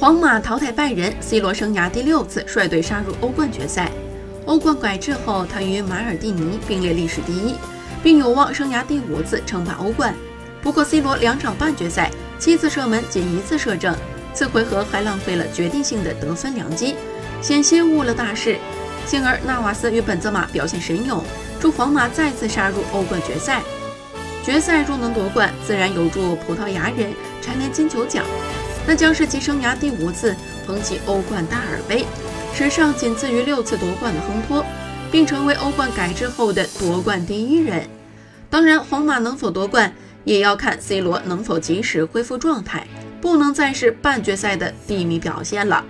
皇马淘汰拜仁，C 罗生涯第六次率队杀入欧冠决赛。欧冠改制后，他与马尔蒂尼并列历史第一，并有望生涯第五次称霸欧冠。不过，C 罗两场半决赛七次射门仅一次射正，次回合还浪费了决定性的得分良机，险些误了大事。幸而纳瓦斯与本泽马表现神勇，助皇马再次杀入欧冠决赛。决赛若能夺冠，自然有助葡萄牙人蝉联金球奖，那将是其生涯第五次捧起欧冠大耳杯。史上仅次于六次夺冠的亨托，并成为欧冠改制后的夺冠第一人。当然，皇马能否夺冠，也要看 C 罗能否及时恢复状态，不能再是半决赛的低迷表现了。